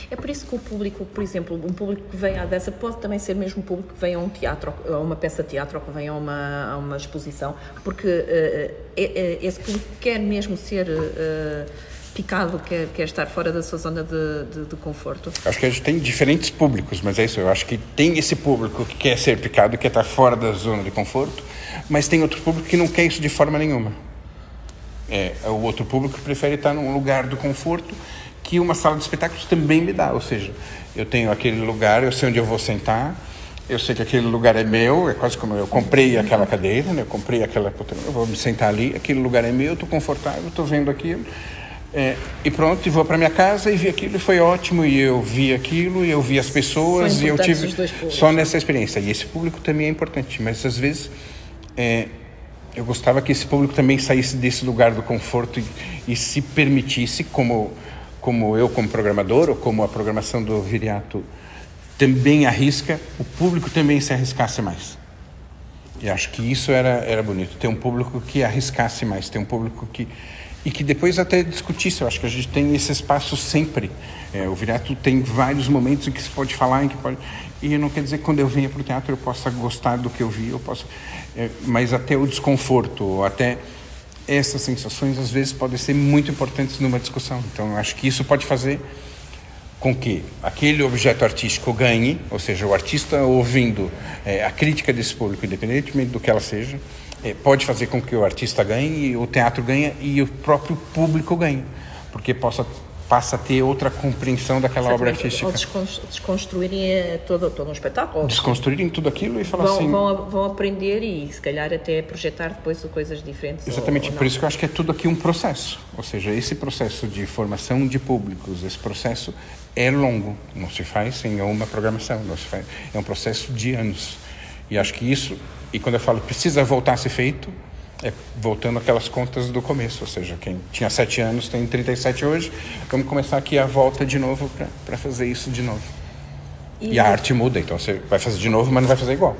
É por isso que o público, por exemplo, um público que vem à dessa pode também ser mesmo um público que vem a um teatro, a uma peça de teatro ou que vem a uma, a uma exposição, porque uh, esse público quer mesmo ser uh, picado, quer, quer estar fora da sua zona de, de, de, conforto. Acho que a gente tem diferentes públicos, mas é isso. Eu acho que tem esse público que quer ser picado, quer estar fora da zona de conforto, mas tem outro público que não quer isso de forma nenhuma. É, o outro público que prefere estar num lugar do conforto que uma sala de espetáculos também me dá. Ou seja, eu tenho aquele lugar, eu sei onde eu vou sentar, eu sei que aquele lugar é meu, é quase como eu comprei aquela cadeira, né? eu comprei aquela eu vou me sentar ali, aquele lugar é meu, estou confortável, estou vendo aquilo. É, e pronto, e vou para minha casa e vi aquilo e foi ótimo e eu vi aquilo e eu vi as pessoas e eu tive só nessa experiência e esse público também é importante mas às vezes é, eu gostava que esse público também saísse desse lugar do conforto e, e se permitisse como como eu como programador ou como a programação do Viriato também arrisca, o público também se arriscasse mais. E acho que isso era era bonito, ter um público que arriscasse mais, ter um público que e que depois até discutisse. Eu acho que a gente tem esse espaço sempre. É, o Viriato tem vários momentos em que se pode falar, em que pode e não quer dizer que quando eu venha para o teatro eu possa gostar do que eu vi, eu posso, é, mas até o desconforto, até essas sensações às vezes podem ser muito importantes numa discussão. Então, eu acho que isso pode fazer com que aquele objeto artístico ganhe, ou seja, o artista ouvindo é, a crítica desse público, independentemente do que ela seja, é, pode fazer com que o artista ganhe, o teatro ganhe e o próprio público ganhe, porque possa passa a ter outra compreensão daquela obra artística. Ou desconstruírem eh, todo, todo um espetáculo. Desconstruírem tudo aquilo e falar vão, assim... Vão, vão aprender e se calhar até projetar depois coisas diferentes. Exatamente, ou, ou por isso que eu acho que é tudo aqui um processo. Ou seja, esse processo de formação de públicos, esse processo é longo, não se faz em uma programação, não se faz, é um processo de anos. E acho que isso, e quando eu falo precisa voltar a ser feito, é, voltando aquelas contas do começo, ou seja, quem tinha 7 anos tem 37 hoje, vamos começar aqui a volta de novo para fazer isso de novo. E, e a arte muda, então você vai fazer de novo, mas não vai fazer igual.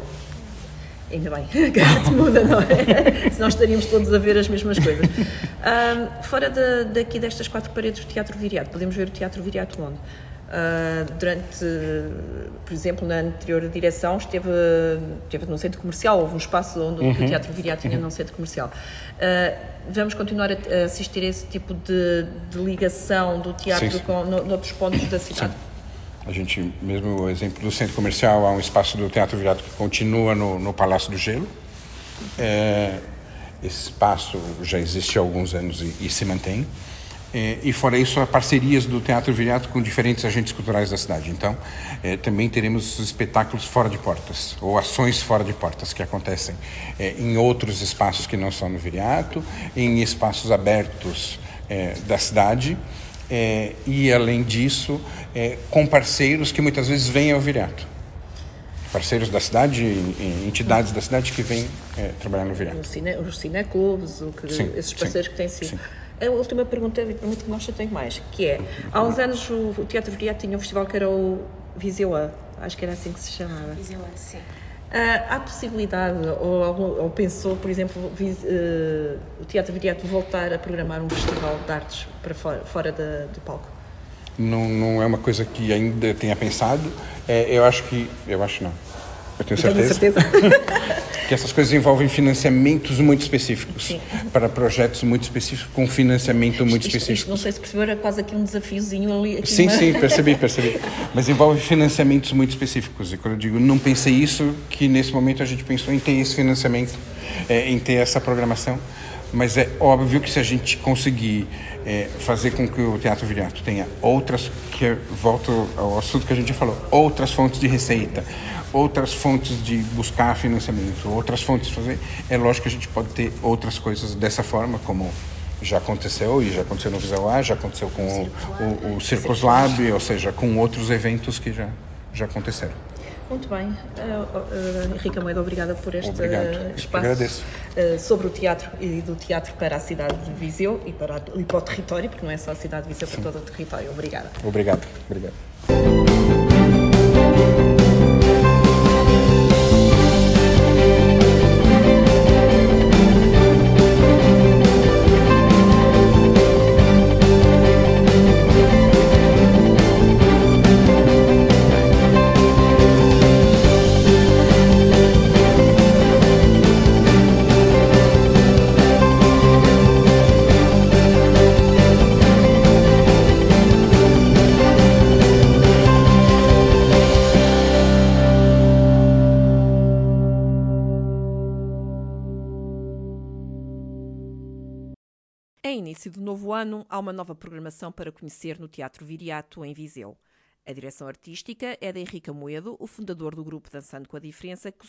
Ainda bem, a arte muda, não é? Senão estaríamos todos a ver as mesmas coisas. Um, fora de, daqui destas quatro paredes do Teatro Viriato, podemos ver o Teatro Viriato onde? Uh, durante, por exemplo, na anterior direção, esteve, esteve num centro comercial, houve um espaço onde uhum. o Teatro Viriato tinha num centro comercial. Uh, vamos continuar a assistir a esse tipo de, de ligação do teatro sim, sim. com no, noutros pontos da cidade? Sim. A gente, mesmo o exemplo do centro comercial, há um espaço do Teatro Viriato que continua no, no Palácio do Gelo. É, esse espaço já existe há alguns anos e, e se mantém. É, e fora isso, há parcerias do Teatro Viriato com diferentes agentes culturais da cidade. Então, é, também teremos espetáculos fora de portas, ou ações fora de portas, que acontecem é, em outros espaços que não são no Viriato, em espaços abertos é, da cidade, é, e, além disso, é, com parceiros que muitas vezes vêm ao Viriato. Parceiros da cidade, entidades da cidade que vêm trabalhar no Viriato. Os, cine, cineclubes, esses parceiros sim, que têm sido. A última pergunta, e permito que já tenho mais, que é, há uns anos o, o Teatro Viriato tinha um festival que era o Viseu A, acho que era assim que se chamava. Viseu A, sim. Uh, há possibilidade, ou, ou pensou, por exemplo, vis, uh, o Teatro Viriato voltar a programar um festival de artes para fora, fora da, do palco? Não, não é uma coisa que ainda tenha pensado. É, eu acho que, eu acho não. Eu tenho certeza. Tenho certeza. que essas coisas envolvem financiamentos muito específicos Sim. para projetos muito específicos com financiamento muito isto, específico. Isto, não sei se percebeu, era quase aqui um desafiozinho ali. sim, sim, percebi, percebi. Mas envolve financiamentos muito específicos. E quando eu digo não pensei isso, que nesse momento a gente pensou em ter esse financiamento, é, em ter essa programação. Mas é óbvio que se a gente conseguir é, fazer com que o Teatro Viriato tenha outras, que volto ao assunto que a gente falou, outras fontes de receita, outras fontes de buscar financiamento, outras fontes de fazer, é lógico que a gente pode ter outras coisas dessa forma, como já aconteceu e já aconteceu no Visão A, já aconteceu com o, o, o Circus Lab, ou seja, com outros eventos que já, já aconteceram. Muito bem. Uh, uh, Henrique Almeida, obrigada por este Obrigado. espaço uh, sobre o teatro e do teatro para a cidade de Viseu e para, e para o território, porque não é só a cidade de Viseu, para todo o território. Obrigada. Obrigado. Obrigado. Novo ano, há uma nova programação para conhecer no Teatro Viriato, em Viseu. A direção artística é de Henrique Moedo, o fundador do grupo Dançando com a Diferença, que